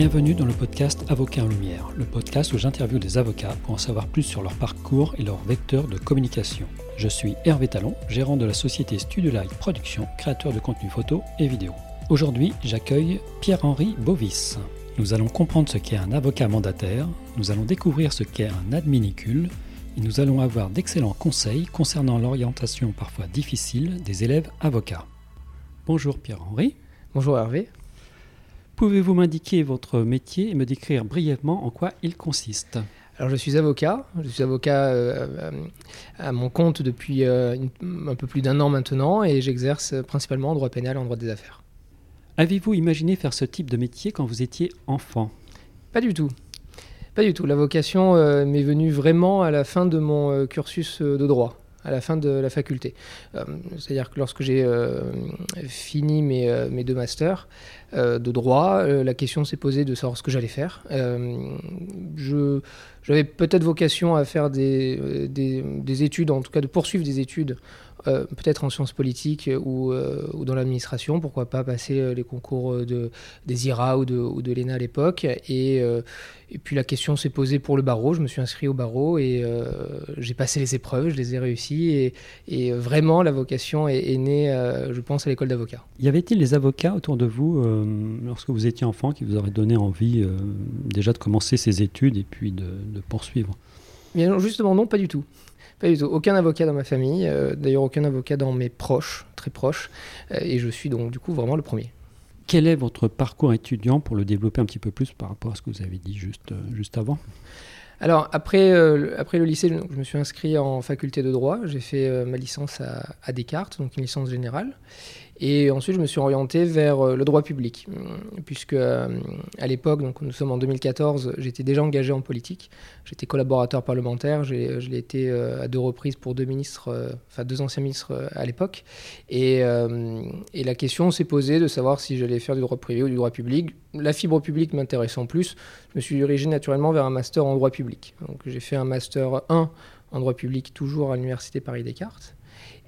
Bienvenue dans le podcast Avocat en Lumière, le podcast où j'interviewe des avocats pour en savoir plus sur leur parcours et leur vecteur de communication. Je suis Hervé Talon, gérant de la société Studio Light Production, créateur de contenu photo et vidéo. Aujourd'hui, j'accueille Pierre-Henri Bovis. Nous allons comprendre ce qu'est un avocat mandataire, nous allons découvrir ce qu'est un adminicule et nous allons avoir d'excellents conseils concernant l'orientation parfois difficile des élèves avocats. Bonjour Pierre-Henri. Bonjour Hervé. Pouvez-vous m'indiquer votre métier et me décrire brièvement en quoi il consiste alors je suis avocat, je suis avocat euh, à mon compte depuis euh, un peu plus d'un an maintenant et j'exerce principalement en droit pénal et en droit des affaires. Avez-vous imaginé faire ce type de métier quand vous étiez enfant? Pas du tout. Pas du tout. La vocation euh, m'est venue vraiment à la fin de mon cursus de droit à la fin de la faculté. Euh, c'est-à-dire que lorsque j'ai euh, fini mes, euh, mes, deux masters de droit, la question s'est posée de savoir ce que j'allais faire. j'avais peut-être vocation à faire des, études, en tout cas de poursuivre des études euh, peut-être en sciences politiques ou, euh, ou dans l'administration, pourquoi pas passer euh, les concours de, des IRA ou de, ou de l'ENA à l'époque. Et, et, puis la question s'est posée pour le barreau, je me suis inscrit au barreau et j'ai passé les épreuves, je les ai réussies et, et vraiment la vocation est, née, je pense, à l'école d'avocat. Y avait-il des avocats autour de vous lorsque vous étiez enfant qui vous auraient donné envie déjà de commencer ces études et puis de, de poursuivre? Bien, justement, non, pas du tout. Pas du tout. Aucun avocat dans ma famille, euh, d'ailleurs aucun avocat dans mes proches, très proches, euh, et je suis donc du coup vraiment le premier. Quel est votre parcours étudiant pour le développer un petit peu plus par rapport à ce que vous avez dit juste, euh, juste avant? Alors, après, après le lycée, je me suis inscrit en faculté de droit. J'ai fait ma licence à, à, Descartes, donc une licence générale. Et ensuite, je me suis orienté vers euh, le droit public, euh, puisque euh, à l'époque, donc nous sommes en 2014, j'étais déjà engagé en politique. J'étais collaborateur parlementaire. Je l'ai été à deux reprises pour deux ministres, enfin deux anciens ministres à l'époque. Et, et, la question s'est posée de savoir si j'allais faire du droit privé ou du droit public. La fibre publique m'intéressant plus, je me suis dirigé naturellement vers un master en droit public. Donc j'ai fait un master 1 en droit public, toujours à l'université Paris Descartes.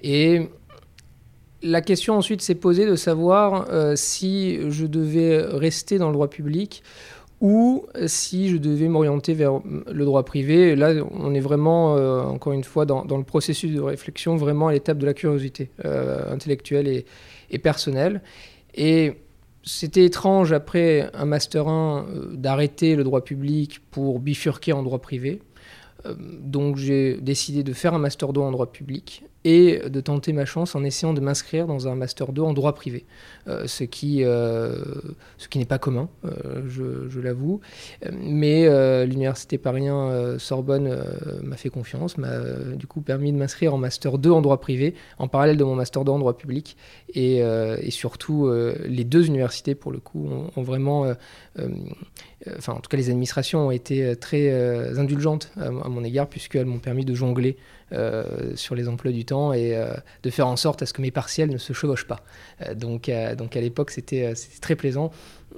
Et la question ensuite s'est posée de savoir euh, si je devais rester dans le droit public ou si je devais m'orienter vers le droit privé. là, on est vraiment, euh, encore une fois, dans, le processus de réflexion, vraiment à l'étape de la curiosité euh, intellectuelle et, et, personnelle. Et c'était étrange, après un Master 1, d'arrêter le droit public pour bifurquer en droit privé. donc j'ai décidé de faire un Master 2 en droit public et de tenter ma chance en essayant de m'inscrire dans un Master 2 en droit privé, euh, ce qui, euh, qui n'est pas commun, euh, je, l'avoue. Mais l'université Parisien Sorbonne m'a fait confiance, m'a du coup permis de m'inscrire en Master 2 en droit privé, en parallèle de mon Master 2 en droit public. Et, surtout, les deux universités, pour le coup, ont, vraiment... enfin, en tout cas, les administrations ont été très indulgentes à, mon égard, puisqu'elles m'ont permis de jongler sur les emplois du temps et euh, de faire en sorte à ce que mes partiels ne se chevauchent pas. Euh, donc, donc à l'époque, c'était très plaisant.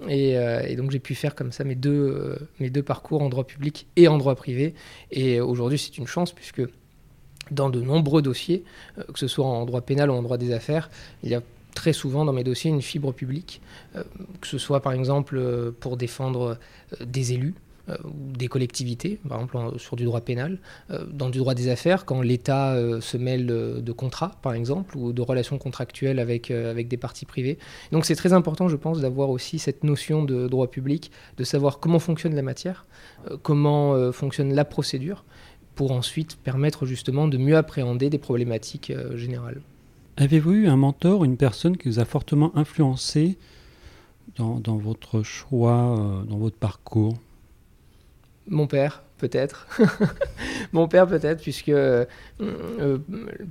Et, donc j'ai pu faire comme ça mes deux, mes deux parcours en droit public et en droit privé. Et aujourd'hui, c'est une chance puisque dans de nombreux dossiers, que ce soit en droit pénal ou en droit des affaires, il y a très souvent dans mes dossiers une fibre publique, que ce soit par exemple pour défendre des élus, euh, des collectivités, par exemple sur du droit pénal, euh, dans du droit des affaires, quand l'État euh, se mêle de contrats, par exemple, ou de relations contractuelles avec, avec des parties privées. Donc c'est très important, je pense, d'avoir aussi cette notion de droit public, de savoir comment fonctionne la matière, comment fonctionne la procédure, pour ensuite permettre justement de mieux appréhender des problématiques générales. Avez-vous eu un mentor, une personne qui vous a fortement influencé dans, dans votre choix, dans votre parcours? Mon père, peut-être. Mon père, peut-être, puisque euh,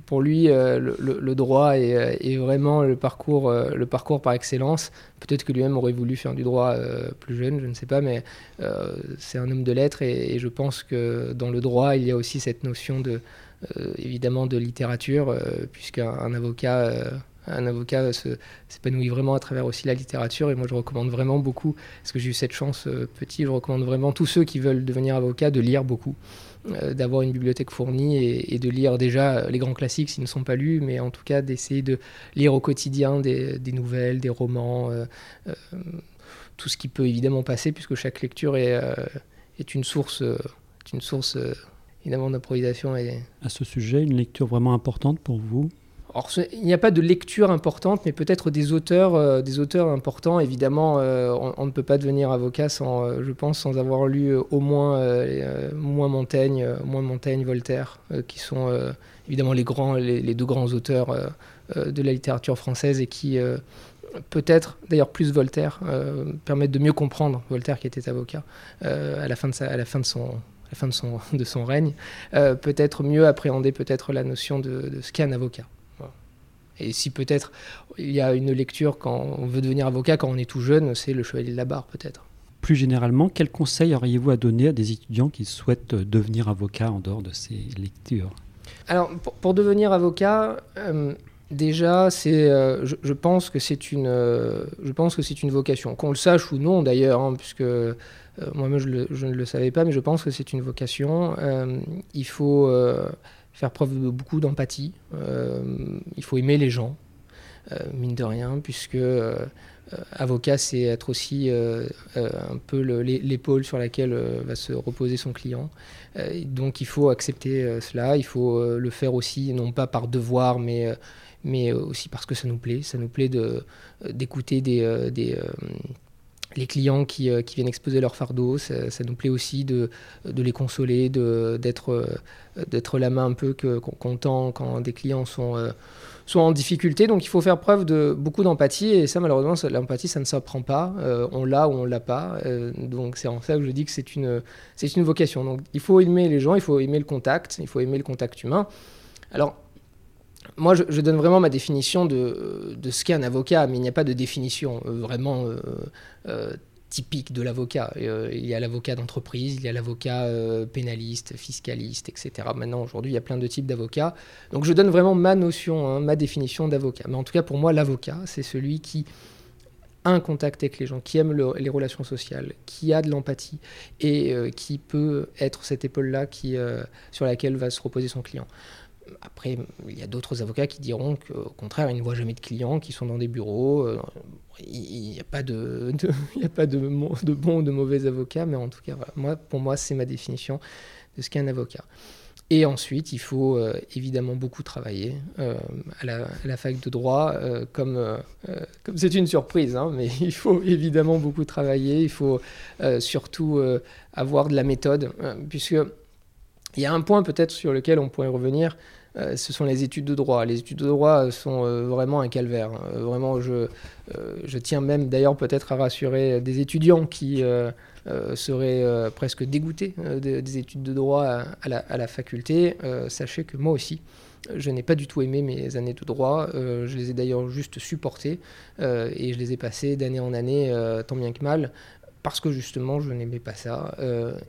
pour lui, euh, le, droit est, vraiment le parcours, euh, le parcours par excellence. Peut-être que lui-même aurait voulu faire du droit plus jeune, je ne sais pas, mais c'est un homme de lettres et, je pense que dans le droit, il y a aussi cette notion de, évidemment, de littérature, puisqu'un avocat un avocat s'épanouit vraiment à travers aussi la littérature et moi je recommande vraiment beaucoup, parce que j'ai eu cette chance euh, petit, je recommande vraiment tous ceux qui veulent devenir avocat de lire beaucoup, euh, d'avoir une bibliothèque fournie et, de lire déjà les grands classiques s'ils ne sont pas lus, mais en tout cas d'essayer de lire au quotidien des, nouvelles, des romans. Euh, tout ce qui peut évidemment passer, puisque chaque lecture est, une source, une évidemment d'improvisation. Et... À ce sujet, une lecture vraiment importante pour vous? Il n'y a pas de lecture importante, mais peut-être des auteurs, euh, des auteurs importants. Évidemment, euh, on, ne peut pas devenir avocat sans, euh, je pense, sans avoir lu au moins, moins Montaigne, moins Montaigne, Voltaire, qui sont évidemment les deux grands auteurs de la littérature française et qui peut-être, d'ailleurs plus Voltaire, permettent de mieux comprendre Voltaire qui était avocat à la fin de son règne, peut-être mieux appréhender peut-être la notion de, de ce qu'est un avocat. Et si peut-être il y a une lecture quand on veut devenir avocat quand on est tout jeune, c'est Le Chevalier de la Barre peut-être. Plus généralement, quels conseils auriez-vous à donner à des étudiants qui souhaitent devenir avocat en dehors de ces lectures? Alors pour, devenir avocat, euh, déjà c'est, euh, je, pense que c'est une, euh, je pense que c'est une vocation, qu'on le sache ou non d'ailleurs, hein, puisque moi-même je, je, ne le savais pas, mais je pense que c'est une vocation. il faut faire preuve de beaucoup d'empathie. Euh, il faut aimer les gens, euh, mine de rien, puisque euh, avocat, c'est être aussi un peu l'épaule sur laquelle va se reposer son client. donc il faut accepter cela, il faut le faire aussi, non pas par devoir, mais, mais aussi parce que ça nous plaît. Ça nous plaît d'écouter des, des les clients qui, qui, viennent exposer leur fardeau, ça, nous plaît aussi de, les consoler, d'être d'être la main un peu qu'on quand des clients sont, euh, sont en difficulté. Donc il faut faire preuve de beaucoup d'empathie et ça malheureusement l'empathie ça ne s'apprend pas. Euh, on l'a ou on l'a pas. Euh, donc c'est en ça que je dis que c'est une, une vocation. Donc il faut aimer les gens, il faut aimer le contact, il faut aimer le contact humain. Alors moi, je, donne vraiment ma définition de, de ce qu'est un avocat, mais il n'y a pas de définition vraiment typique de l'avocat. Euh, il y a l'avocat d'entreprise, il y a l'avocat euh, pénaliste, fiscaliste, etc. Maintenant, aujourd'hui, il y a plein de types d'avocats. Donc, je donne vraiment ma notion, hein, ma définition d'avocat. Mais en tout cas, pour moi, l'avocat, c'est celui qui a un contact avec les gens, qui aime les relations sociales, qui a de l'empathie et euh, qui peut être cette épaule-là qui, sur laquelle va se reposer son client. Après, il y a d'autres avocats qui diront qu'au contraire, ils ne voient jamais de clients, qui sont dans des bureaux. Euh, il n'y a pas, de, a pas de, de bons ou de mauvais avocats, mais en tout cas, moi, pour moi, c'est ma définition de ce qu'est un avocat. Et ensuite, il faut euh, évidemment beaucoup travailler euh, à, la, fac de droit, comme comme c'est une surprise, hein, mais il faut évidemment beaucoup travailler. Il faut surtout avoir de la méthode, puisque il y a un point peut-être sur lequel on pourrait revenir, euh, ce sont les études de droit. Les études de droit sont euh, vraiment un calvaire. Euh, vraiment, je, je tiens même d'ailleurs peut-être à rassurer des étudiants qui seraient presque dégoûtés des, études de droit à, la, à la, faculté. sachez que moi aussi, je n'ai pas du tout aimé mes années de droit. je les ai d'ailleurs juste supportées et je les ai passées d'année en année, tant bien que mal, parce que justement, je n'aimais pas ça.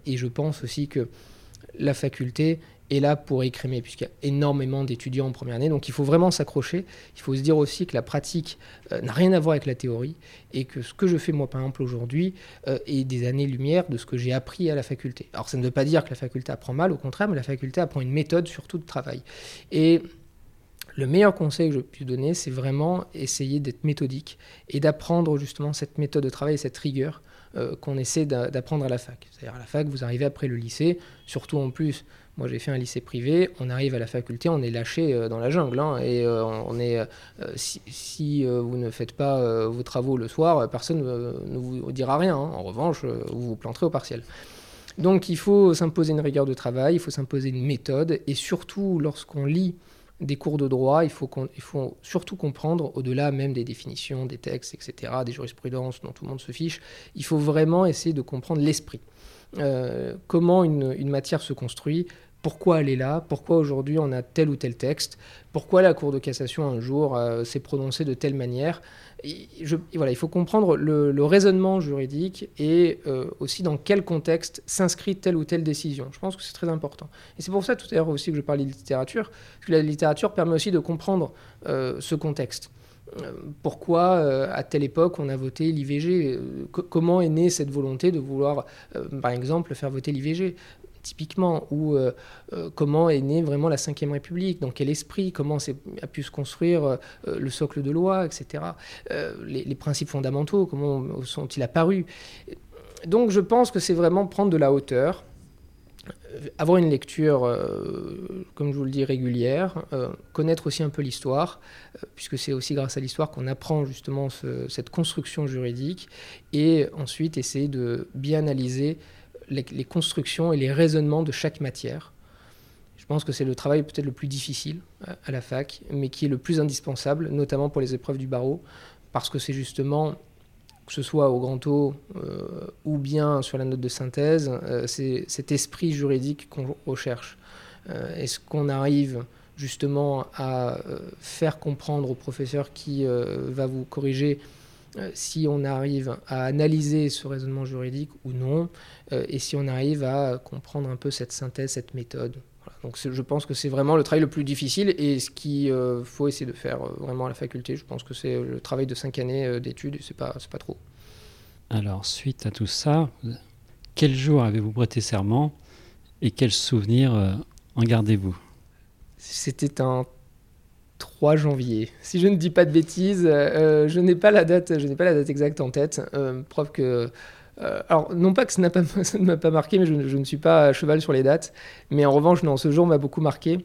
et je pense aussi que la faculté est là pour écrémer, puisqu'il y a énormément d'étudiants en première année. Donc il faut vraiment s'accrocher. Il faut se dire aussi que la pratique euh, n'a rien à voir avec la théorie et que ce que je fais moi par exemple aujourd'hui euh, est des années-lumière de ce que j'ai appris à la faculté. Alors ça ne veut pas dire que la faculté apprend mal, au contraire, mais la faculté apprend une méthode surtout de travail. Et le meilleur conseil que je puisse donner, c'est vraiment essayer d'être méthodique et d'apprendre justement cette méthode de travail et cette rigueur euh, qu'on essaie d'apprendre à la fac. C'est-à-dire à la fac, vous arrivez après le lycée, surtout en plus, moi j'ai fait un lycée privé, on arrive à la faculté, on est lâché euh, dans la jungle. Hein, et euh, on est, si, vous ne faites pas vos travaux le soir, personne ne vous dira rien. Hein. En revanche, vous vous planterez au partiel. Donc il faut s'imposer une rigueur de travail, il faut s'imposer une méthode, et surtout lorsqu'on lit des cours de droit, il faut, surtout comprendre, au-delà même des définitions, des textes, etc., des jurisprudences dont tout le monde se fiche, il faut vraiment essayer de comprendre l'esprit. Euh, comment une, matière se construit, pourquoi elle est là, pourquoi aujourd'hui on a tel ou tel texte, pourquoi la Cour de cassation un jour euh, s'est prononcée de telle manière. voilà, il faut comprendre le, raisonnement juridique et euh, aussi dans quel contexte s'inscrit telle ou telle décision. Je pense que c'est très important. Et c'est pour ça tout à l'heure aussi que je parlais de littérature, parce que la littérature permet aussi de comprendre euh, ce contexte pourquoi à telle époque on a voté l'IVG, comment est née cette volonté de vouloir, par exemple, faire voter l'IVG typiquement, ou comment est née vraiment la Ve République, dans quel esprit, comment a pu se construire le socle de loi, etc. Les, principes fondamentaux, comment sont-ils apparus Donc je pense que c'est vraiment prendre de la hauteur, avoir une lecture, euh, comme je vous le dis, régulière, euh, connaître aussi un peu l'histoire, euh, puisque c'est aussi grâce à l'histoire qu'on apprend justement cette construction juridique, et ensuite essayer de bien analyser les, constructions et les raisonnements de chaque matière. Je pense que c'est le travail peut-être le plus difficile à la fac, mais qui est le plus indispensable, notamment pour les épreuves du barreau, parce que c'est justement que ce soit au grand O euh, ou bien sur la note de synthèse, euh, c'est cet esprit juridique qu'on recherche. Euh, est-ce qu'on arrive justement à faire comprendre au professeur qui va vous corriger si on arrive à analyser ce raisonnement juridique ou non, et si on arrive à comprendre un peu cette synthèse, cette méthode. Donc je pense que c'est vraiment le travail le plus difficile et ce qu'il euh, faut essayer de faire euh, vraiment à la faculté. Je pense que c'est le travail de cinq années euh, d'études et c'est pas, pas trop. Alors suite à tout ça, quel jour avez-vous prêté serment et quels souvenirs en gardez-vous? C'était un 3 janvier. Si je ne dis pas de bêtises, je n'ai pas la date, je n'ai pas la date exacte en tête. preuve que euh, alors, non pas que ça, pas, ne m'a pas marqué, mais je, ne suis pas à cheval sur les dates. Mais en revanche, non, ce jour m'a beaucoup marqué,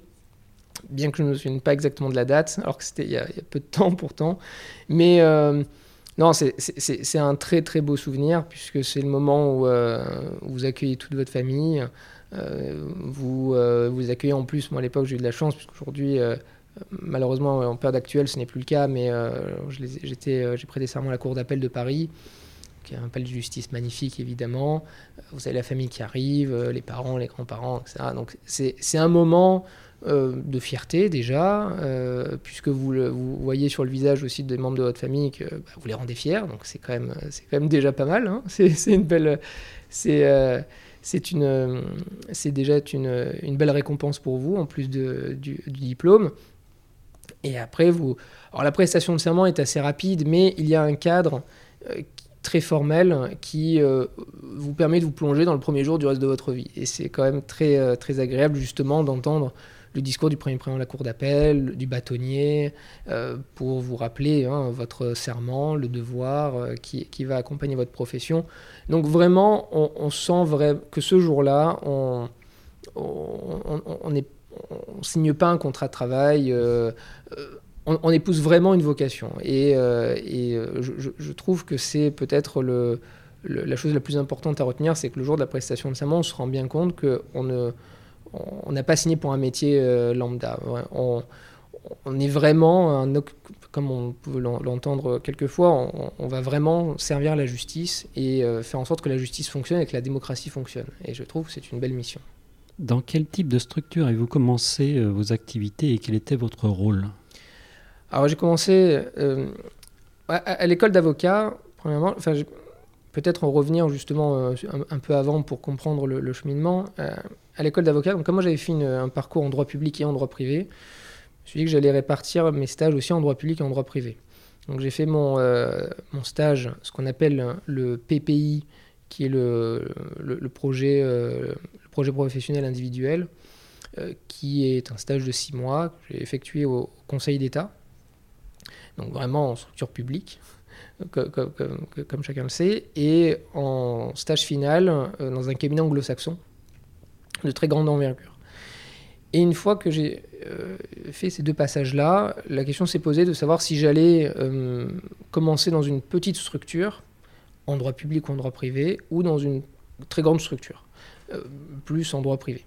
bien que je ne me souvienne pas exactement de la date, alors que c'était il, y a peu de temps pourtant. Mais euh, non, c'est un très très beau souvenir, puisque c'est le moment où, euh, vous accueillez toute votre famille. vous vous accueillez en plus, moi à l'époque j'ai eu de la chance, puisqu'aujourd'hui malheureusement en période actuelle ce n'est plus le cas, mais j'ai prêté serment à la Cour d'appel de Paris qui est un palais de justice magnifique évidemment. Vous avez la famille qui arrive, euh, les parents, les grands-parents, etc. Donc c'est un moment euh, de fierté déjà, euh, puisque vous, vous voyez sur le visage aussi des membres de votre famille que bah, vous les rendez fiers, donc c'est quand même quand même déjà pas mal. Hein. C'est une belle c'est déjà une, une, belle récompense pour vous en plus du, du, diplôme. Et après vous alors la prestation de serment est assez rapide, mais il y a un cadre très formel qui euh, vous permet de vous plonger dans le premier jour du reste de votre vie. Et c'est quand même très, euh, très agréable justement d'entendre le discours du premier président de la cour d'appel, du bâtonnier, euh, pour vous rappeler hein, votre serment, le devoir qui, qui, va accompagner votre profession. Donc vraiment, on, sent vrai que ce jour-là, on ne signe pas un contrat de travail on, épouse vraiment une vocation. Et, euh, euh, je, trouve que c'est peut-être la chose la plus importante à retenir, c'est que le jour de la prestation de serment, on se rend bien compte qu'on on n'a pas signé pour un métier euh, lambda. On, est vraiment, comme on peut l'entendre quelquefois, on, on, va vraiment servir la justice et faire en sorte que la justice fonctionne et que la démocratie fonctionne. Et je trouve que c'est une belle mission. Dans quel type de structure avez-vous commencé vos activités et quel était votre rôle? Alors j'ai commencé euh, à, l'école d'avocat, premièrement, enfin peut-être en revenir justement euh, un, peu avant pour comprendre le, cheminement. Euh, à l'école d'avocat, comme moi j'avais fait un parcours en droit public et en droit privé, je me suis dit que j'allais répartir mes stages aussi en droit public et en droit privé. Donc j'ai fait mon, mon stage, ce qu'on appelle le PPI, qui est le, le, projet, projet professionnel individuel, qui est un stage de six mois que j'ai effectué au Conseil d'État donc vraiment en structure publique, comme, chacun le sait, et en stage final euh, dans un cabinet anglo-saxon de très grande envergure. Et une fois que j'ai euh, fait ces deux passages-là, la question s'est posée de savoir si j'allais euh, commencer dans une petite structure, en droit public ou en droit privé, ou dans une très grande structure, plus en droit privé.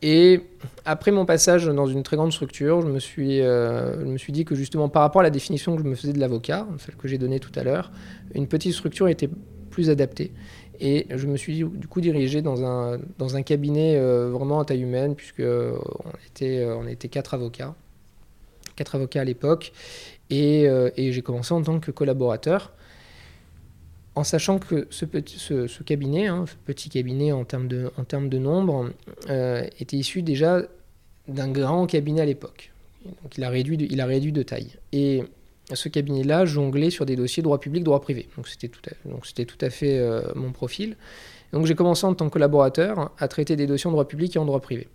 Et après mon passage dans une très grande structure, je me suis, euh, je me suis dit que justement par rapport à la définition que je me faisais de l'avocat, celle que j'ai donnée tout à l'heure, une petite structure était plus adaptée. Et je me suis du coup dirigé dans un, dans un cabinet euh, vraiment à taille humaine, puisque euh, on était, on était quatre avocats, quatre avocats à l'époque, et, et j'ai commencé en tant que collaborateur en sachant que ce, petit, cabinet, hein, ce petit cabinet en termes de, en nombre, euh, était issu déjà d'un grand cabinet à l'époque. Il a, réduit de, taille. Et ce cabinet-là jonglait sur des dossiers droit public, droit privé. Donc c'était tout à, fait euh, mon profil. Donc j'ai commencé en tant que collaborateur à traiter des dossiers en droit public et en droit privé.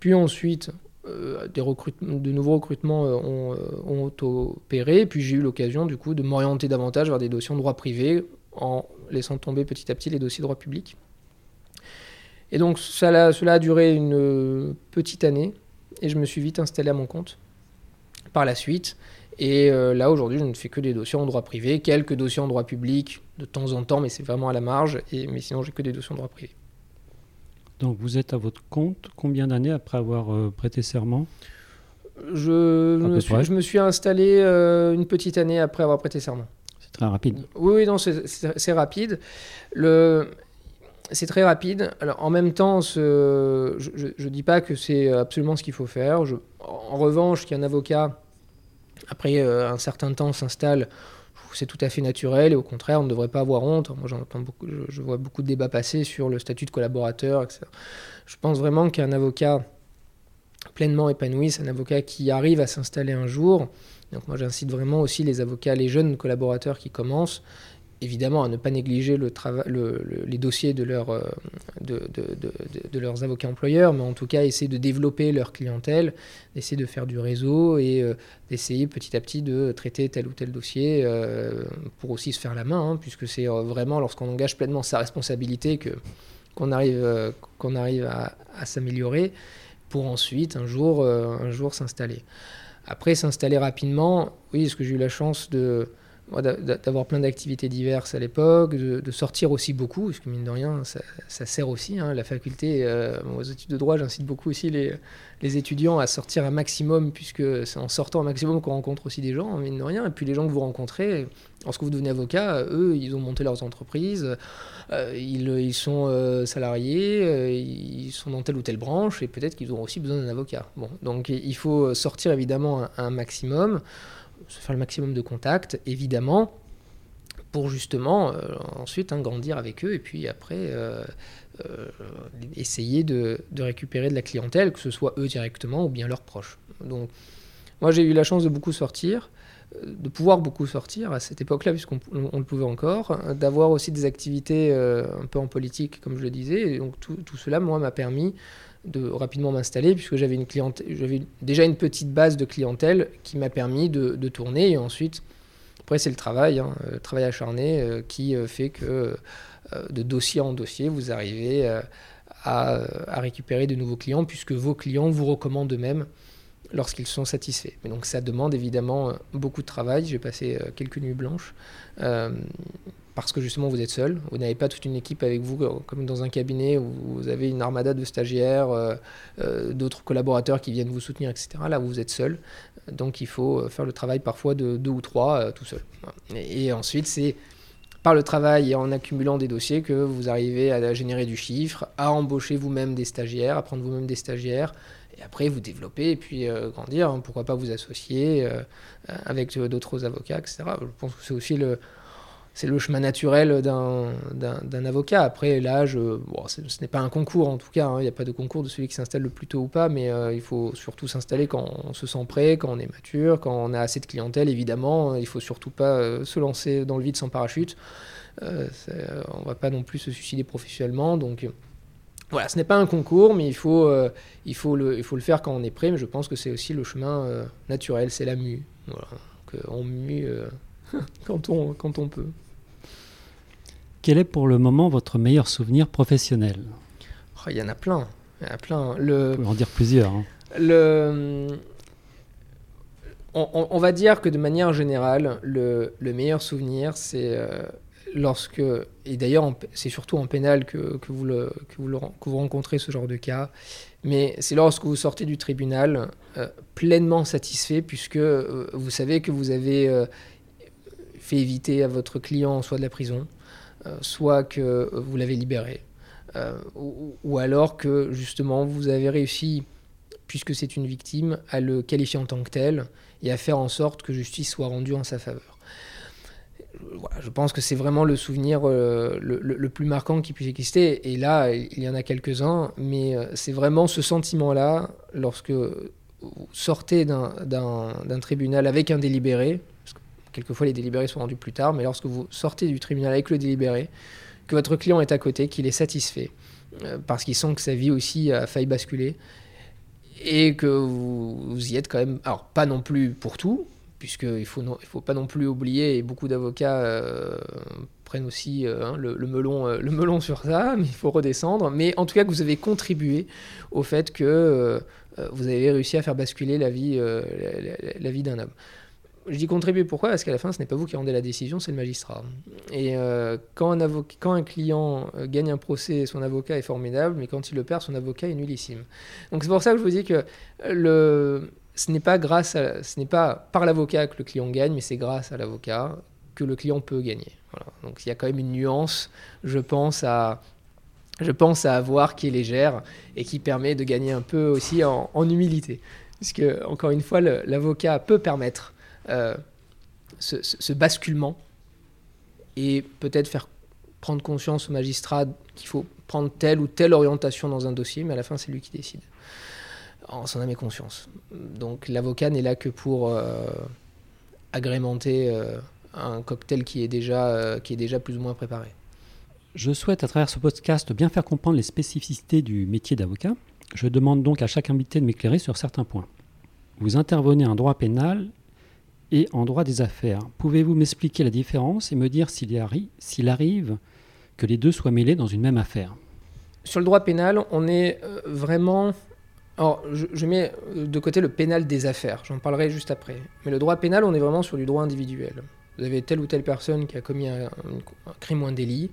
Puis ensuite, euh, de nouveaux recrutements ont, ont, opéré, puis j'ai eu l'occasion du coup de m'orienter davantage vers des dossiers en droit privé en laissant tomber petit à petit les dossiers de droit public. Et donc cela a duré une petite année et je me suis vite installé à mon compte par la suite. Et euh, là, aujourd'hui, je ne fais que des dossiers en droit privé, quelques dossiers en droit public de temps en temps, mais c'est vraiment à la marge. Et, mais sinon, j'ai que des dossiers en droit privé. Donc, vous êtes à votre compte combien d'années après avoir euh, prêté serment? Je me, suis, je me, suis, installé euh, une petite année après avoir prêté serment. Oui, non, c'est rapide. Le c'est très rapide. Alors, en même temps, je ne dis pas que c'est absolument ce qu'il faut faire. Je, en revanche, qu'un avocat, après euh, un certain temps, s'installe, c'est tout à fait naturel et au contraire, on ne devrait pas avoir honte. Moi, j'entends beaucoup, je, vois beaucoup de débats passer sur le statut de collaborateur, etc. Je pense vraiment qu'un avocat pleinement épanoui, c'est un avocat qui arrive à s'installer un jour. Donc moi, j'incite vraiment aussi les avocats, les jeunes collaborateurs qui commencent, évidemment à ne pas négliger le le, les dossiers de, euh, de, de, de, leurs avocats employeurs, mais en tout cas essayer de développer leur clientèle, d'essayer de faire du réseau et euh, d'essayer petit à petit de traiter tel ou tel dossier euh, pour aussi se faire la main, hein, puisque c'est vraiment lorsqu'on engage pleinement sa responsabilité que qu'on arrive, qu'on arrive à, à s'améliorer pour ensuite un jour, un jour s'installer. Après s'installer rapidement, oui, est-ce que j'ai eu la chance de d'avoir plein d'activités diverses à l'époque, de, sortir aussi beaucoup, parce que mine de rien, ça, sert aussi. Hein, la faculté, euh, aux études de droit, j'incite beaucoup aussi les, étudiants à sortir un maximum, puisque c'est en sortant un maximum qu'on rencontre aussi des gens, mine de rien. Et puis les gens que vous rencontrez, lorsque vous devenez avocat, eux, ils ont monté leurs entreprises, euh, ils, ils, sont euh, salariés, ils sont dans telle ou telle branche, et peut-être qu'ils auront aussi besoin d'un avocat. Bon, donc il faut sortir évidemment un maximum se faire le maximum de contacts, évidemment, pour justement euh, ensuite hein, grandir avec eux et puis après euh, euh, essayer de, récupérer de la clientèle, que ce soit eux directement ou bien leurs proches. Donc moi j'ai eu la chance de beaucoup sortir, de pouvoir beaucoup sortir à cette époque-là puisqu'on le pouvait encore, d'avoir aussi des activités un peu en politique comme je le disais. Et donc tout, tout cela moi m'a permis de rapidement m'installer puisque j'avais une clientèle, j'avais déjà une petite base de clientèle qui m'a permis de, tourner et ensuite après c'est le travail, hein, le travail acharné euh, qui euh, fait que euh, de dossier en dossier vous arrivez à, à, récupérer de nouveaux clients puisque vos clients vous recommandent eux-mêmes lorsqu'ils sont satisfaits. Mais donc ça demande évidemment beaucoup de travail. J'ai passé quelques nuits blanches parce que justement vous êtes seul, vous n'avez pas toute une équipe avec vous euh, comme dans un cabinet où vous avez une armada de stagiaires, euh, euh, d'autres collaborateurs qui viennent vous soutenir, etc. Là vous êtes seul, donc il faut faire le travail parfois de deux ou trois tout seul. Et, ensuite c'est par le travail et en accumulant des dossiers que vous arrivez à générer du chiffre, à embaucher vous-même des stagiaires, à prendre vous-même des stagiaires, et après vous développer et puis grandir. Hein. pourquoi pas vous associer avec d'autres avocats, etc. Je pense que c'est aussi le, c'est le chemin naturel d'un avocat. Après, l'âge, ce n'est pas un concours en tout cas, hein. il n'y a pas de concours de celui qui s'installe le plus tôt ou pas, mais euh, il faut surtout s'installer quand on se sent prêt, quand on est mature, quand on a assez de clientèle, évidemment. Il faut surtout pas euh, se lancer dans le vide sans parachute. Euh, on ne va pas non plus se suicider professionnellement, donc voilà, ce n'est pas un concours, mais il faut, il, faut le, il faut le faire quand on est prêt, mais je pense que c'est aussi le chemin naturel, c'est la mue. On mue quand, on, quand on peut. Quel est pour le moment votre meilleur souvenir professionnel? Oh, Il y en a plein. Il y en a plein. Le, en dire plusieurs. Hein. Le, on, va dire que de manière générale, le, le meilleur souvenir, c'est euh, lorsque, et d'ailleurs c'est surtout en pénal que, que, vous le, que, vous le, que, vous rencontrez ce genre de cas, mais c'est lorsque vous sortez du tribunal euh, pleinement satisfait, puisque euh, vous savez que vous avez éviter à votre client soit de la prison, euh, soit que vous l'avez libéré, euh, ou, alors que justement vous avez réussi, puisque c'est une victime, à le qualifier en tant que tel et à faire en sorte que justice soit rendue en sa faveur. Voilà, je pense que c'est vraiment le souvenir euh, le, plus marquant qui puisse exister. Et là, il y en a quelques-uns, mais c'est vraiment ce sentiment-là, lorsque vous sortez d'un tribunal avec un délibéré, Quelquefois, les délibérés sont rendus plus tard, mais lorsque vous sortez du tribunal avec le délibéré, que votre client est à côté, qu'il est satisfait, parce qu'il sent que sa vie aussi a failli basculer, et que vous, y êtes quand même, alors pas non plus pour tout, puisqu'il ne faut, faut pas non plus oublier, et beaucoup d'avocats prennent aussi euh, hein, le, melon, euh, sur ça, mais il faut redescendre. Mais en tout cas, que vous avez contribué au fait que euh, vous avez réussi à faire basculer la vie, la, vie d'un homme. Je dis contribuer pourquoi? Parce qu'à la fin, ce n'est pas vous qui rendez la décision, c'est le magistrat. Et quand, un quand un client gagne un procès, son avocat est formidable, mais quand il le perd, son avocat est nullissime. Donc c'est pour ça que je vous dis que le, ce n'est pas grâce à, ce pas par l'avocat que le client gagne, mais c'est grâce à l'avocat que le client peut gagner. Donc il y a quand même une nuance, je pense, à, je pense à avoir qui est légère et qui permet de gagner un peu aussi en, humilité. Puisque, encore une fois, l'avocat peut permettre euh, ce, basculement et peut-être faire prendre conscience au magistrat qu'il faut prendre telle ou telle orientation dans un dossier, mais à la fin, c'est lui qui décide. En son âme et conscience. Donc l'avocat n'est là que pour euh, agrémenter. Euh, un cocktail qui est déjà, qui est déjà plus ou moins préparé. Je souhaite à travers ce podcast bien faire comprendre les spécificités du métier d'avocat. Je demande donc à chaque invité de m'éclairer sur certains points. Vous intervenez en droit pénal et en droit des affaires. Pouvez-vous m'expliquer la différence et me dire s'il arrive que les deux soient mêlés dans une même affaire? Sur le droit pénal, on est euh, vraiment alors, je, mets de côté le pénal des affaires, j'en parlerai juste après. Mais le droit pénal, on est vraiment sur du droit individuel. Vous avez telle ou telle personne qui a commis un, crime ou un délit,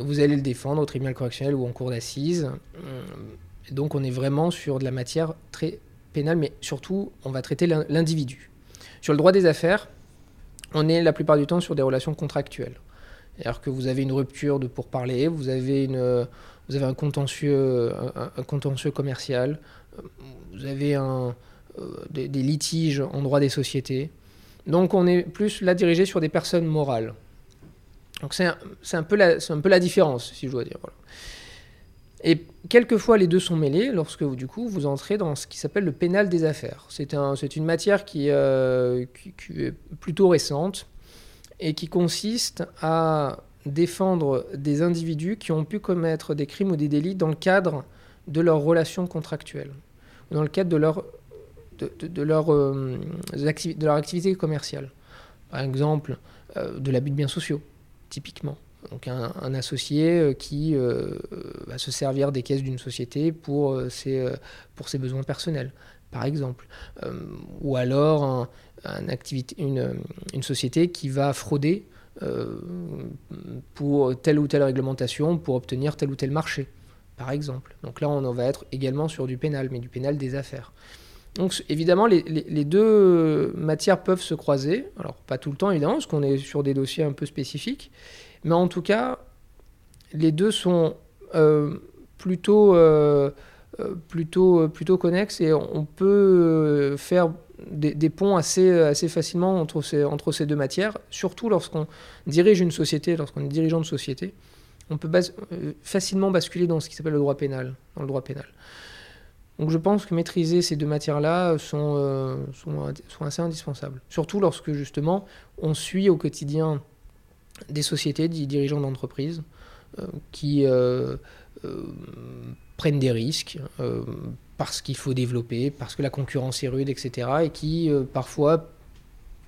et vous allez le défendre au tribunal correctionnel ou en cour d'assises. Donc on est vraiment sur de la matière très pénale, mais surtout on va traiter l'individu. Sur le droit des affaires, on est la plupart du temps sur des relations contractuelles. C'est-à-dire que vous avez une rupture de pourparler, vous avez, avez un, contentieux, commercial, vous avez euh, des, litiges en droit des sociétés. Donc on est plus là dirigé sur des personnes morales. Donc c'est un peu la différence, si je dois dire. Et quelquefois les deux sont mêlés lorsque du coup, vous entrez dans ce qui s'appelle le pénal des affaires. C'est un, une matière euh, qui, est plutôt récente et qui consiste à défendre des individus qui ont pu commettre des crimes ou des délits dans le cadre de leurs relations contractuelles, dans le cadre de leur euh, activité commerciale. Par exemple, euh, de l'abus de biens sociaux, typiquement. Donc un, associé euh, qui va se servir des caisses d'une société pour ses, pour ses besoins personnels, par exemple. ou alors une, une, société qui va frauder pour telle ou telle réglementation pour obtenir tel ou tel marché, par exemple. Donc là, on va être également sur du pénal, mais du pénal des affaires. Donc évidemment, les, deux matières peuvent se croiser. Alors pas tout le temps évidemment, parce qu'on est sur des dossiers un peu spécifiques. Mais en tout cas, les deux sont euh, plutôt, euh, euh, plutôt, plutôt connexes et on peut faire des, ponts assez, assez facilement entre ces, entre ces deux matières, surtout lorsqu'on dirige une société, lorsqu'on est dirigeant de société. On peut facilement basculer dans ce qui s'appelle le droit pénal, dans le droit pénal. Donc je pense que maîtriser ces deux matières-là sont, euh, sont, assez indispensables. Surtout lorsque justement on suit au quotidien des sociétés, des dirigeants d'entreprises euh, qui euh, prennent des risques parce qu'il faut développer, parce que la concurrence est rude, etc. Et qui parfois,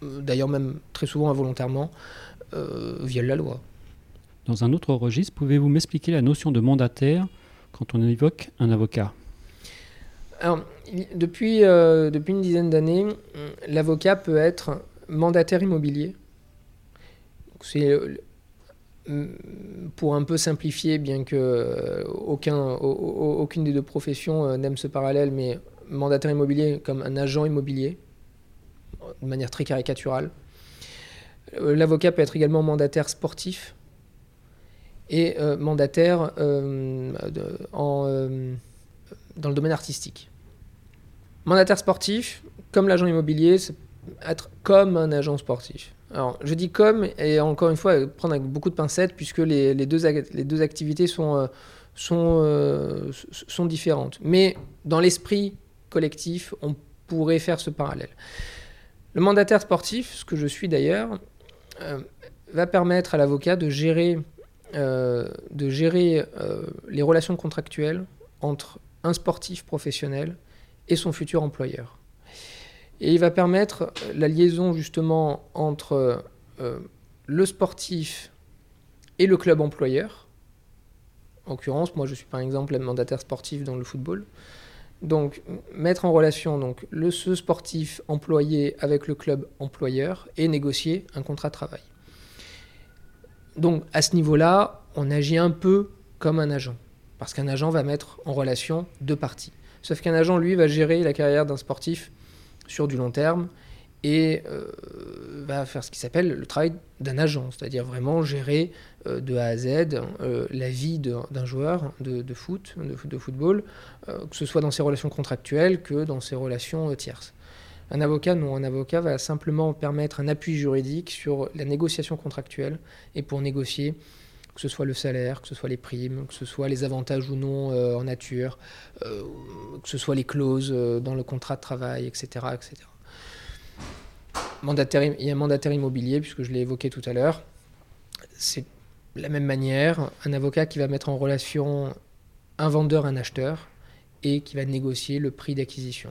d'ailleurs même très souvent involontairement, violent la loi. Dans un autre registre, pouvez-vous m'expliquer la notion de mandataire quand on évoque un avocat? Alors, depuis, euh, depuis une dizaine d'années, l'avocat peut être mandataire immobilier. C'est euh, pour un peu simplifier, bien que euh, aucun, aucune des deux professions n'aime ce parallèle, mais mandataire immobilier comme un agent immobilier, de manière très caricaturale. L'avocat peut être également mandataire sportif et mandataire dans le domaine artistique. Mandataire sportif, comme l'agent immobilier, c'est être comme un agent sportif. Alors, je dis comme, et encore une fois, prendre avec beaucoup de pincettes, puisque les, deux, les deux activités sont, euh, sont, euh, sont différentes. Mais dans l'esprit collectif, on pourrait faire ce parallèle. Le mandataire sportif, ce que je suis d'ailleurs, euh, va permettre à l'avocat de gérer de gérer les relations contractuelles entre un sportif professionnel et son futur employeur. Et il va permettre la liaison justement entre le sportif et le club employeur. En l'occurrence, moi je suis par exemple mandataire sportif dans le football. Donc mettre en relation donc, le, ce sportif employé avec le club employeur et négocier un contrat de travail. Donc à ce niveau-là, on agit un peu comme un agent. Parce qu'un agent va mettre en relation deux parties. Sauf qu'un agent, lui, va gérer la carrière d'un sportif sur du long terme et euh, va faire ce qui s'appelle le travail d'un agent, c'est-à-dire vraiment gérer euh, de A à Z euh, la vie d'un joueur de, foot, de, football, que ce soit dans ses relations contractuelles que dans ses relations tierces. Un avocat, non, un avocat va simplement permettre un appui juridique sur la négociation contractuelle et pour négocier que ce soit le salaire, que ce soit les primes, que ce soit les avantages ou non en nature, que ce soit les clauses dans le contrat de travail, etc. etc il y a un mandataire immobilier, puisque je l'ai évoqué tout à l'heure. C'est la même manière, un avocat qui va mettre en relation un vendeur, un acheteur, et qui va négocier le prix d'acquisition.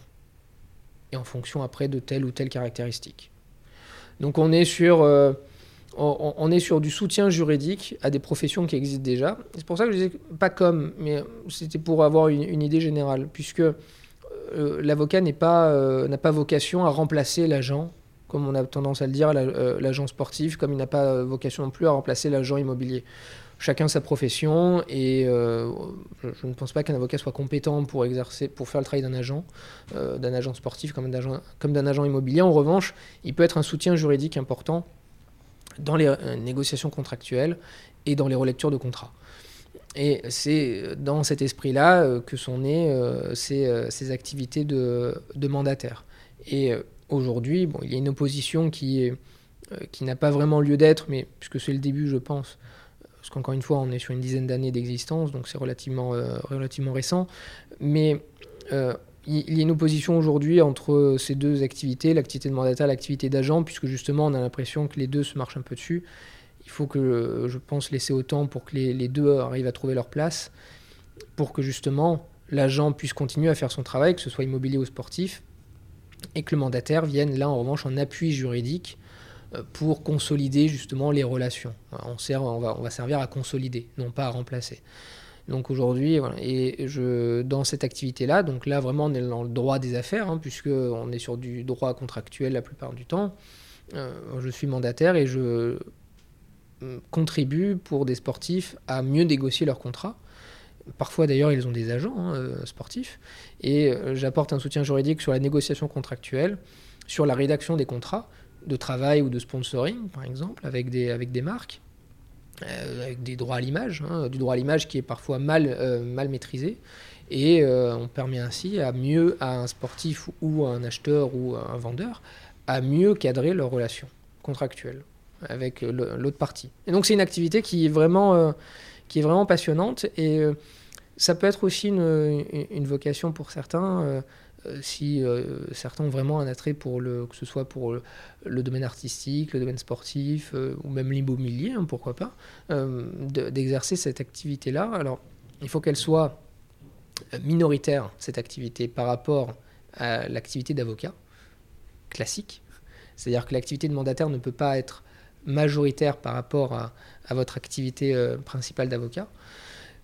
Et en fonction après de telle ou telle caractéristique. Donc on est sur, euh, on, est sur du soutien juridique à des professions qui existent déjà. C'est pour ça que je disais pas comme, mais c'était pour avoir une, idée générale, puisque euh, l'avocat euh, n'a pas vocation à remplacer l'agent comme on a tendance à le dire, euh, l'agent sportif, comme il n'a pas vocation non plus à remplacer l'agent immobilier. Chacun sa profession et je ne pense pas qu'un avocat soit compétent pour exercer, pour faire le travail d'un agent, d'un agent sportif comme d'un agent immobilier. En revanche, il peut être un soutien juridique important dans les négociations contractuelles et dans les relectures de contrats. Et c'est dans cet esprit-là que sont nées ces, ces, activités de, de mandataire. Et aujourd'hui, bon, il y a une opposition qui, euh, qui n'a pas vraiment lieu d'être, mais puisque c'est le début, je pense, parce qu'encore une fois, on est sur une dizaine d'années d'existence, donc c'est relativement, euh, relativement récent, mais euh, il y a une opposition aujourd'hui entre ces deux activités, l'activité de mandataire l'activité d'agent, puisque justement, on a l'impression que les deux se marchent un peu dessus. Il faut que, je pense, laisser autant pour que les, deux arrivent à trouver leur place, pour que justement l'agent puisse continuer à faire son travail, que ce soit immobilier ou sportif, et que le mandataire vienne là en revanche en appui juridique euh, pour consolider justement les relations. On va servir à consolider, non pas à remplacer. Donc aujourd'hui, et je, dans cette activité-là, donc là vraiment on est dans le droit des affaires, hein, puisqu'on est sur du droit contractuel la plupart du temps. Euh, je suis mandataire et je euh, contribue pour des sportifs à mieux négocier leurs contrats. Parfois d'ailleurs ils ont des agents hein, euh, sportifs et j'apporte un soutien juridique sur la négociation contractuelle, sur la rédaction des contrats de travail ou de sponsoring par exemple avec des, avec des marques, euh, avec des droits à l'image, hein, du droit à l'image qui est parfois mal, mal maîtrisé et on permet ainsi à mieux à un sportif ou à un acheteur ou à un vendeur à mieux cadrer leurs relations contractuelles avec l'autre partie. Et donc c'est une activité qui est vraiment qui est vraiment passionnante. Et euh, ça peut être aussi une, vocation pour certains. Euh, euh, si certains ont vraiment un attrait pour le, que ce soit pour le, domaine artistique, le domaine sportif ou même l'immobilier, hein, pourquoi pas, d'exercer cette activité-là. Alors, il faut qu'elle soit minoritaire, cette activité, par rapport à l'activité d'avocat classique. C'est-à-dire que l'activité de mandataire ne peut pas être majoritaire par rapport à, votre activité euh, principale d'avocat.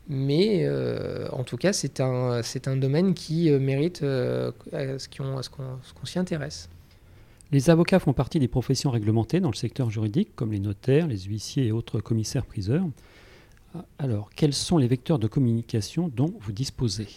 Mais euh, en tout cas, c'est un, c'est un domaine qui euh, mérite à ce qu'on, qu'on, s'y intéresse. Les avocats font partie des professions réglementées dans le secteur juridique, comme les notaires, les huissiers et autres commissaires-priseurs. Alors, quels sont les vecteurs de communication dont vous disposez?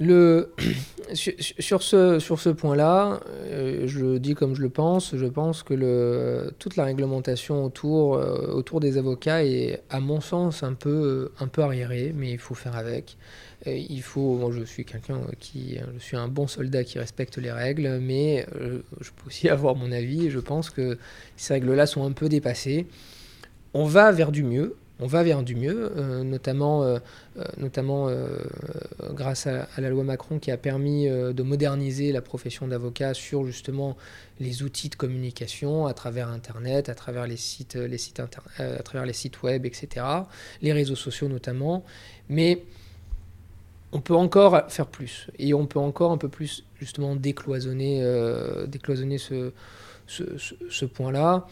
Le, sur, ce, sur ce point-là, euh, je dis comme je le pense, je pense que le, toute la réglementation autour, euh, autour des avocats est, à mon sens, un peu, un peu arriérée, mais il faut faire avec. il faut, je suis quelqu'un qui, je suis un bon soldat qui respecte les règles, mais euh, je peux aussi avoir mon avis je pense que ces règles-là sont un peu dépassées. On va vers du mieux, on va vers du mieux, notamment, notamment grâce à, la loi Macron qui a permis de moderniser la profession d'avocat sur justement les outils de communication à travers Internet, à travers les sites, web, etc., les réseaux sociaux notamment. Mais on peut encore faire plus et on peut encore un peu plus justement décloisonner, euh, ce, point-là.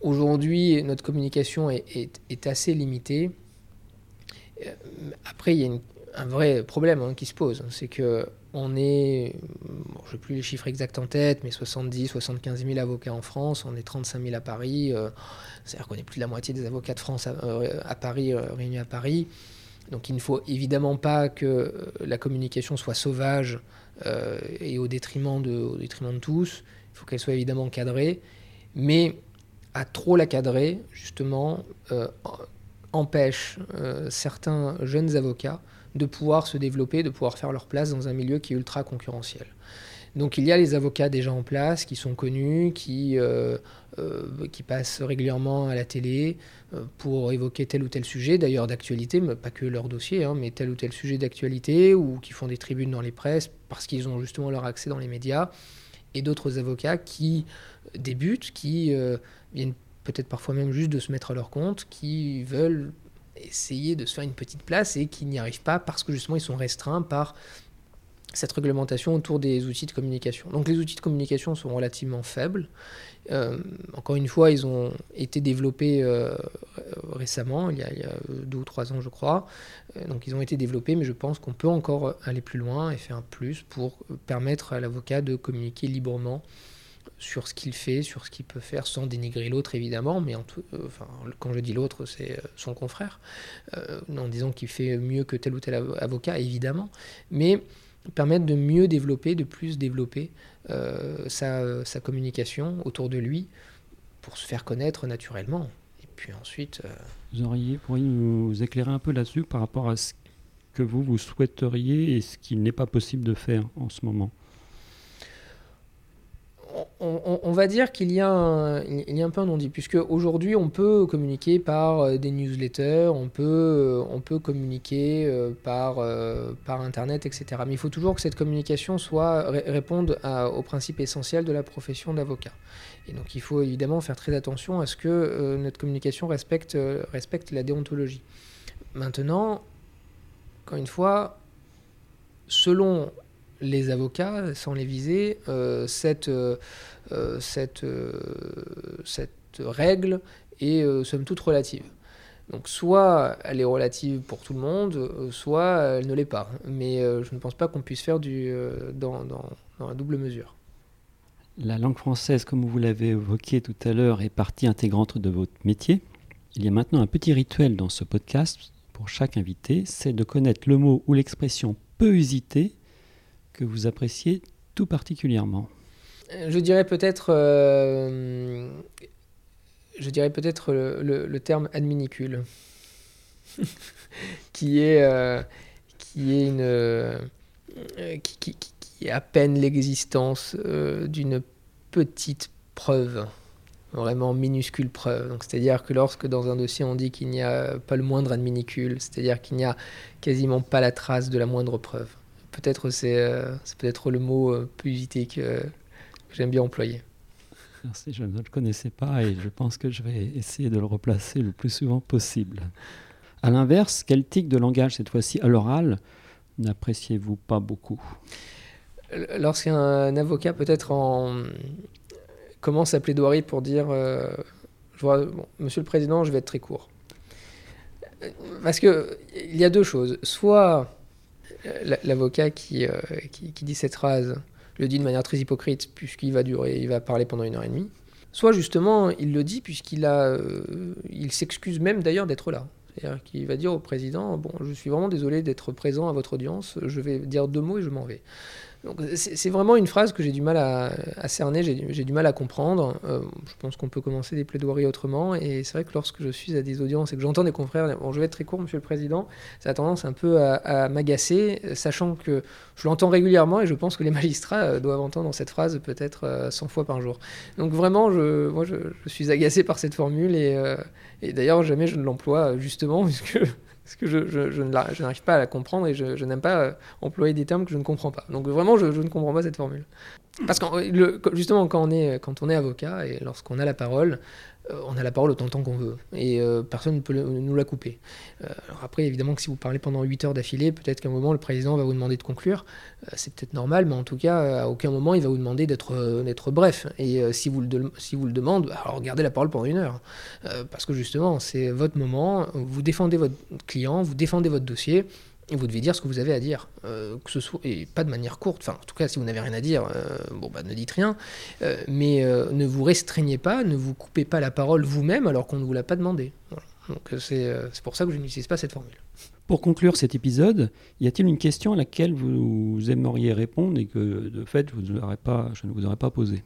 Aujourd'hui, notre communication est, assez limitée. Euh, après, il y a un vrai problème hein, qui se pose, c'est que on est, je n'ai plus les chiffres exacts en tête, mais 70, 75 000 avocats en France, on est 35 000 à Paris, euh, c'est-à-dire qu'on est plus de la moitié des avocats de France à Paris, réunis à Paris. Donc il ne faut évidemment pas que euh, la communication soit sauvage euh, et au détriment, de, au détriment de tous. Il faut qu'elle soit évidemment cadrée. Mais à trop la cadrer, justement, euh, empêche certains jeunes avocats de pouvoir se développer, de pouvoir faire leur place dans un milieu qui est ultra concurrentiel. Donc il y a les avocats déjà en place, qui sont connus, qui, euh, euh, passent régulièrement à la télé euh, pour évoquer tel ou tel sujet, d'ailleurs d'actualité, mais pas que leur dossier, hein, mais tel ou tel sujet d'actualité, ou qui font des tribunes dans les presses parce qu'ils ont justement leur accès dans les médias, et d'autres avocats qui débutent, qui viennent peut-être parfois même juste de se mettre à leur compte, qui veulent essayer de se faire une petite place et qui n'y arrivent pas parce que justement ils sont restreints par cette réglementation autour des outils de communication. Donc les outils de communication sont relativement faibles. Euh, encore une fois, ils ont été développés euh, récemment, il y, a, deux ou trois ans je crois. Euh, donc ils ont été développés, mais je pense qu'on peut encore aller plus loin et faire un plus pour permettre à l'avocat de communiquer librement sur ce qu'il fait, sur ce qu'il peut faire, sans dénigrer l'autre évidemment, mais en tout, enfin, quand je dis l'autre, c'est son confrère, en disant qu'il fait mieux que tel ou tel avocat, évidemment, mais permettre de mieux développer, de plus développer euh, sa, communication autour de lui pour se faire connaître naturellement. Et puis ensuite... Euh, vous auriez, pourriez nous éclairer un peu là-dessus par rapport à ce que vous, vous souhaiteriez et ce qui n'est pas possible de faire en ce moment? On, va dire qu'il y, a un, y a un peu un non-dit, puisque aujourd'hui on peut communiquer par euh, des newsletters, on peut, euh, on peut communiquer euh, par, par Internet, etc. Mais il faut toujours que cette communication soit, réponde au principe essentiel de la profession d'avocat. Et donc il faut évidemment faire très attention à ce que notre communication respecte, respecte la déontologie. Maintenant, encore une fois, selon les avocats, sans les viser, euh, cette, euh, euh, cette, règle est somme toute relative. Donc soit elle est relative pour tout le monde, soit elle ne l'est pas. Mais je ne pense pas qu'on puisse faire du, dans, dans, la double mesure. La langue française, comme vous l'avez évoqué tout à l'heure, est partie intégrante de votre métier. Il y a maintenant un petit rituel dans ce podcast pour chaque invité, c'est de connaître le mot ou l'expression peu hésiter que vous appréciez tout particulièrement Je dirais peut-être, euh, je dirais peut-être le, terme adminicule, qui est, euh, qui est une, euh, qui, est à peine l'existence d'une petite preuve vraiment minuscule preuve. C'est-à-dire que lorsque dans un dossier on dit qu'il n'y a pas le moindre adminicule, c'est-à-dire qu'il n'y a quasiment pas la trace de la moindre preuve peut-être c'est euh, peut-être le mot euh, plus que, que j'aime bien employer. Merci, je ne le connaissais pas et je pense que je vais essayer de le replacer le plus souvent possible. À l'inverse, quel tic de langage cette fois-ci à l'oral n'appréciez-vous pas beaucoup? Lorsqu'un avocat peut-être en commence à plaidoirie pour dire euh, je vois, Monsieur le Président, je vais être très court. Parce qu'il y a deux choses. Soit l'avocat qui, euh, qui, dit cette phrase le dit de manière très hypocrite, puisqu'il va durer, il va parler pendant une heure et demie. Soit justement, il le dit puisqu'il a, euh, il s'excuse même d'ailleurs d'être là. C'est-à-dire qu'il va dire au président Bon, je suis vraiment désolé d'être présent à votre audience, je vais dire deux mots et je m'en vais. C'est vraiment une phrase que j'ai du mal à, cerner, j'ai du mal à comprendre. Euh, je pense qu'on peut commencer des plaidoiries autrement. Et c'est vrai que lorsque je suis à des audiences et que j'entends des confrères, bon, je vais être très court, Monsieur le Président, ça a tendance un peu à, m'agacer, sachant que je l'entends régulièrement et je pense que les magistrats euh, doivent entendre cette phrase peut-être 100 fois par jour. Donc vraiment, je, moi, je, suis agacé par cette formule et, et d'ailleurs jamais je ne l'emploie justement puisque parce que je, n'arrive pas à la comprendre et je, n'aime pas euh, employer des termes que je ne comprends pas. Donc vraiment, je, ne comprends pas cette formule. Parce que justement, quand on, est, avocat et lorsqu'on a la parole, on a la parole autant de qu'on veut et euh, personne ne peut nous la couper. Euh, alors après, évidemment que si vous parlez pendant 8 heures d'affilée, peut-être qu'à un moment le président va vous demander de conclure. c'est peut-être normal, mais en tout cas, à aucun moment il va vous demander d'être bref. Et si, vous le si vous le bah, alors gardez la parole pendant une heure. parce que justement, c'est votre moment, vous défendez votre client, vous défendez votre dossier. Et vous devez dire ce que vous avez à dire, euh, que ce soit et pas de manière courte. Enfin, en tout cas, si vous n'avez rien à dire, euh, bon bah ne dites rien. Euh, mais ne vous restreignez pas, ne vous coupez pas la parole vous-même alors qu'on ne vous l'a pas demandé. Donc c'est pour ça que je n'utilise pas cette formule. Pour conclure cet épisode, y a-t-il une question à laquelle vous aimeriez répondre et que de fait vous pas, je ne vous aurais pas posée?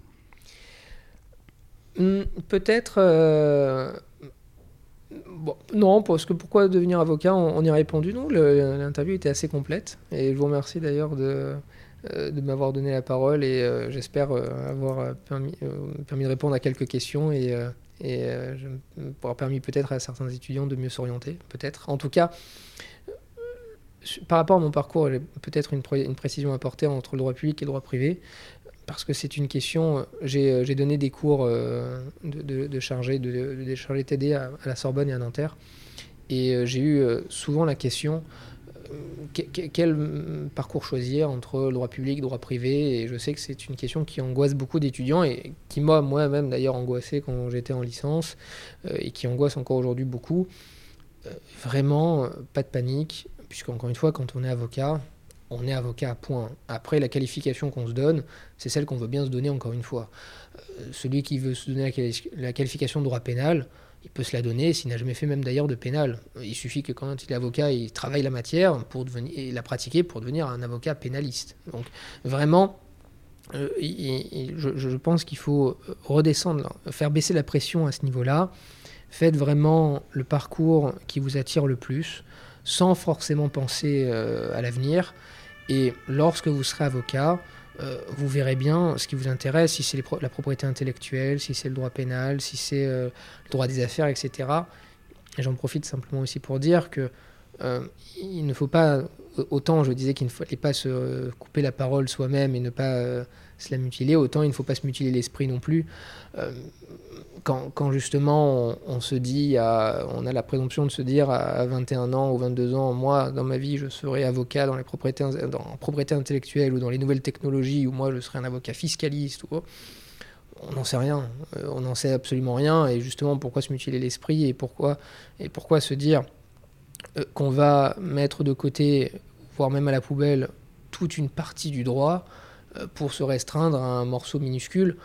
Hmm, Peut-être non, parce que pourquoi devenir avocat on, y a répondu. Non, l'interview était assez complète. Et je vous remercie d'ailleurs de, euh, m'avoir donné la parole et euh, j'espère euh, avoir permis, de répondre à quelques questions et, et avoir permis peut-être à certains étudiants de mieux s'orienter. Peut-être. En tout cas, par rapport à mon parcours, j'ai peut-être une, une, précision à apporter entre le droit public et le droit privé parce que c'est une question. J'ai euh, donné des cours euh, de, chargé, de, chargé TD à, la Sorbonne et à Nanterre. Et euh, j'ai eu souvent la question quel parcours choisir entre droit public, droit privé? Et je sais que c'est une question qui angoisse beaucoup d'étudiants et qui m'a moi-même d'ailleurs angoissé quand j'étais en licence et qui angoisse encore aujourd'hui beaucoup. Vraiment, pas de panique, puisque encore une fois, quand on est avocat, on est avocat, point. Après, la qualification qu'on se donne, c'est celle qu'on veut bien se donner encore une fois. Euh, celui qui veut se donner la, qualification de droit pénal, il peut se la donner s'il n'a jamais fait même d'ailleurs de pénal. Il suffit que quand il est avocat, il travaille la matière pour devenir, et la pratiquer pour devenir un avocat pénaliste. Donc vraiment, euh, je, pense qu'il faut redescendre, faire baisser la pression à ce niveau-là. Faites vraiment le parcours qui vous attire le plus, sans forcément penser euh, à l'avenir. Et lorsque vous serez avocat, euh, vous verrez bien ce qui vous intéresse, si c'est la propriété intellectuelle, si c'est le droit pénal, si c'est euh, le droit des affaires, etc. Et j'en profite simplement aussi pour dire que euh, il ne faut pas, autant je disais qu'il ne fallait pas se couper la parole soi-même et ne pas se la mutiler, autant il ne faut pas se mutiler l'esprit non plus quand, justement on, se dit, on a la présomption de se dire à 21 ans ou 22 ans, moi dans ma vie je serai avocat dans les propriétés, dans propriété intellectuelle ou dans les nouvelles technologies, ou moi je serai un avocat fiscaliste, ou, on n'en sait rien, euh, on n'en sait absolument rien, et justement pourquoi se mutiler l'esprit et pourquoi, et pourquoi se dire euh, qu'on va mettre de côté, voire même à la poubelle, toute une partie du droit euh, pour se restreindre à un morceau minuscule?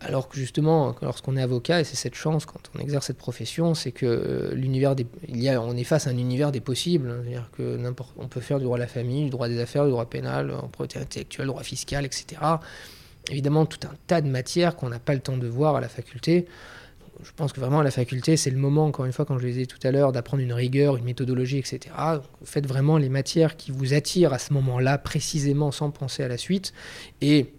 Alors que justement, lorsqu'on est avocat, et c'est cette chance quand on exerce cette profession, c'est que euh, l'univers il y a, on est face à un univers des possibles. C'est-à-dire on peut faire du droit de la famille, du droit des affaires, du droit pénal, en propriété intellectuelle, droit fiscal, etc. Évidemment, tout un tas de matières qu'on n'a pas le temps de voir à la faculté. Je pense que vraiment à la faculté, c'est le moment, encore une fois, quand je le disais tout à l'heure, d'apprendre une rigueur, une méthodologie, etc. Faites vraiment les matières qui vous attirent à ce moment-là, précisément, sans penser à la suite. Et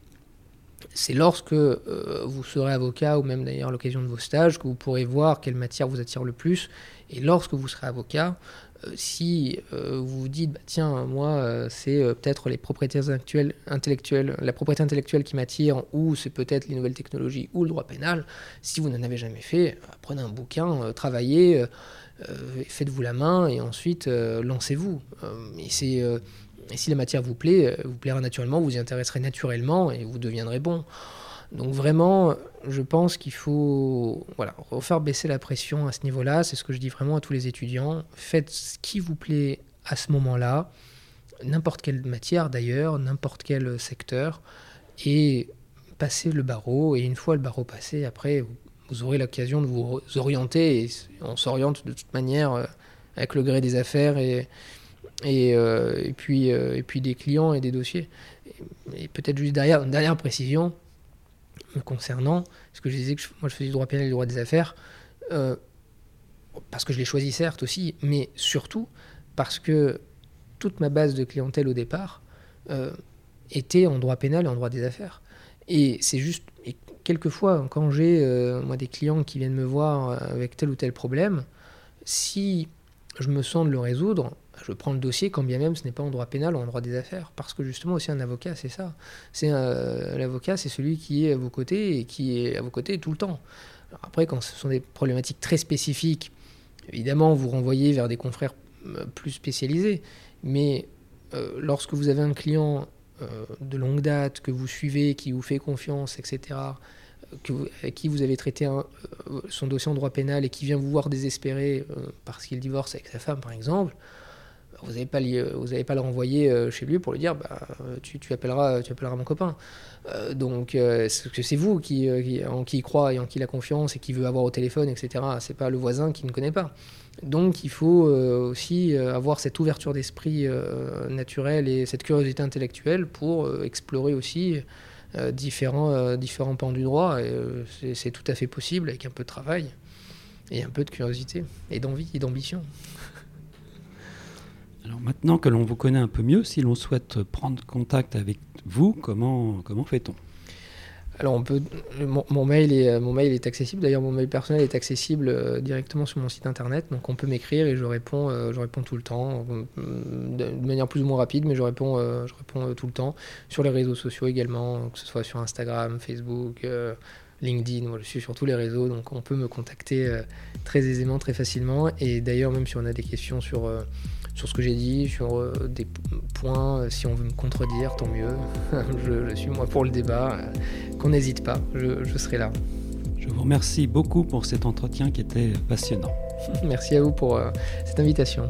c'est lorsque euh, vous serez avocat, ou même d'ailleurs l'occasion de vos stages, que vous pourrez voir quelle matière vous attire le plus. Et lorsque vous serez avocat, euh, si euh, vous vous dites, bah, tiens, moi, c'est peut-être les propriétés intellectuelles, la propriété intellectuelle qui m'attire, ou c'est peut-être les nouvelles technologies, ou le droit pénal, si vous n'en avez jamais fait, prenez un bouquin, travaillez, faites-vous la main, et ensuite lancez-vous. et c'est et si la matière vous plaît, euh, vous plaira naturellement, vous y intéresserez naturellement et vous deviendrez bon. Donc vraiment, je pense qu'il faut voilà, refaire baisser la pression à ce niveau-là. C'est ce que je dis vraiment à tous les étudiants. Faites ce qui vous plaît à ce moment-là, n'importe quelle matière d'ailleurs, n'importe quel secteur, et passez le barreau. Et une fois le barreau passé, après, vous aurez l'occasion de vous orienter. On s'oriente de toute manière euh, avec le gré des affaires et, et, puis, et puis des clients et des dossiers. Et, peut-être juste derrière, une dernière précision me concernant, parce que je disais que moi je faisais du droit pénal et du droit des affaires, parce que je l'ai choisi certes aussi, mais surtout parce que toute ma base de clientèle au départ euh, était en droit pénal et en droit des affaires. Et c'est juste, et quelquefois, quand j'ai euh, moi des clients qui viennent me voir euh, avec tel ou tel problème, si je me sens de le résoudre, je prends le dossier quand bien même ce n'est pas en droit pénal ou en droit des affaires. Parce que justement aussi un avocat, c'est ça. C'est L'avocat, c'est celui qui est à vos côtés et qui est à vos côtés tout le temps. après, quand ce sont des problématiques très spécifiques, évidemment, vous renvoyez vers des confrères plus spécialisés. Mais euh, lorsque vous avez un client euh, de longue date, que vous suivez, qui vous fait confiance, etc., euh, que qui vous avez traité son dossier en droit pénal et qui vient vous voir désespéré parce qu'il divorce avec sa femme, par exemple, vous n'allez pas, pas le renvoyer chez lui pour lui dire bah, tu, appelleras, tu appelleras mon copain. donc, c'est vous qui, en qui il croit et en qui il a confiance et qui veut avoir au téléphone, etc. C'est pas le voisin qui ne connaît pas. Donc il faut euh, aussi euh, avoir cette ouverture d'esprit euh, naturelle et cette curiosité intellectuelle pour explorer aussi différents, différents pans du droit. c'est tout à fait possible avec un peu de travail et un peu de curiosité et d'envie et d'ambition. Alors maintenant que l'on vous connaît un peu mieux, si l'on souhaite prendre contact avec vous, comment, comment fait-on? Alors on peut, mon, mail est, mon mail est accessible. D'ailleurs, mon mail personnel est accessible euh, directement sur mon site internet. Donc on peut m'écrire et je réponds, euh, je réponds tout le temps, euh, de manière plus ou moins rapide, mais je réponds, je réponds tout le temps sur les réseaux sociaux également, que ce soit sur Instagram, Facebook. LinkedIn, je suis sur tous les réseaux, donc on peut me contacter très aisément, très facilement. Et d'ailleurs, même si on a des questions sur, sur ce que j'ai dit, sur euh, des points, euh, si on veut me contredire, tant mieux. je, suis moi pour le débat, euh, qu'on n'hésite pas, je, serai là. Je vous remercie beaucoup pour cet entretien qui était passionnant. Merci à vous pour cette invitation.